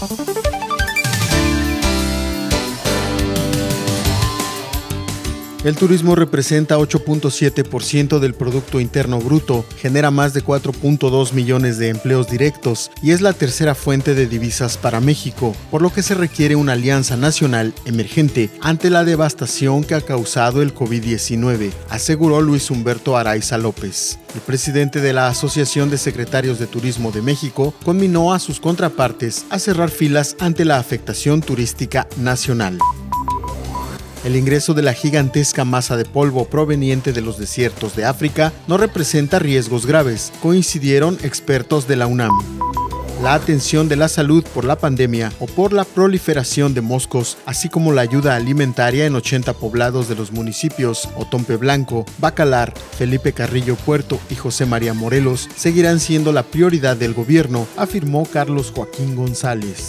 Thank you. El turismo representa 8.7% del Producto Interno Bruto, genera más de 4.2 millones de empleos directos y es la tercera fuente de divisas para México, por lo que se requiere una alianza nacional emergente ante la devastación que ha causado el COVID-19, aseguró Luis Humberto Araiza López. El presidente de la Asociación de Secretarios de Turismo de México conminó a sus contrapartes a cerrar filas ante la afectación turística nacional. El ingreso de la gigantesca masa de polvo proveniente de los desiertos de África no representa riesgos graves, coincidieron expertos de la UNAM. La atención de la salud por la pandemia o por la proliferación de moscos, así como la ayuda alimentaria en 80 poblados de los municipios Otompe Blanco, Bacalar, Felipe Carrillo Puerto y José María Morelos, seguirán siendo la prioridad del gobierno, afirmó Carlos Joaquín González.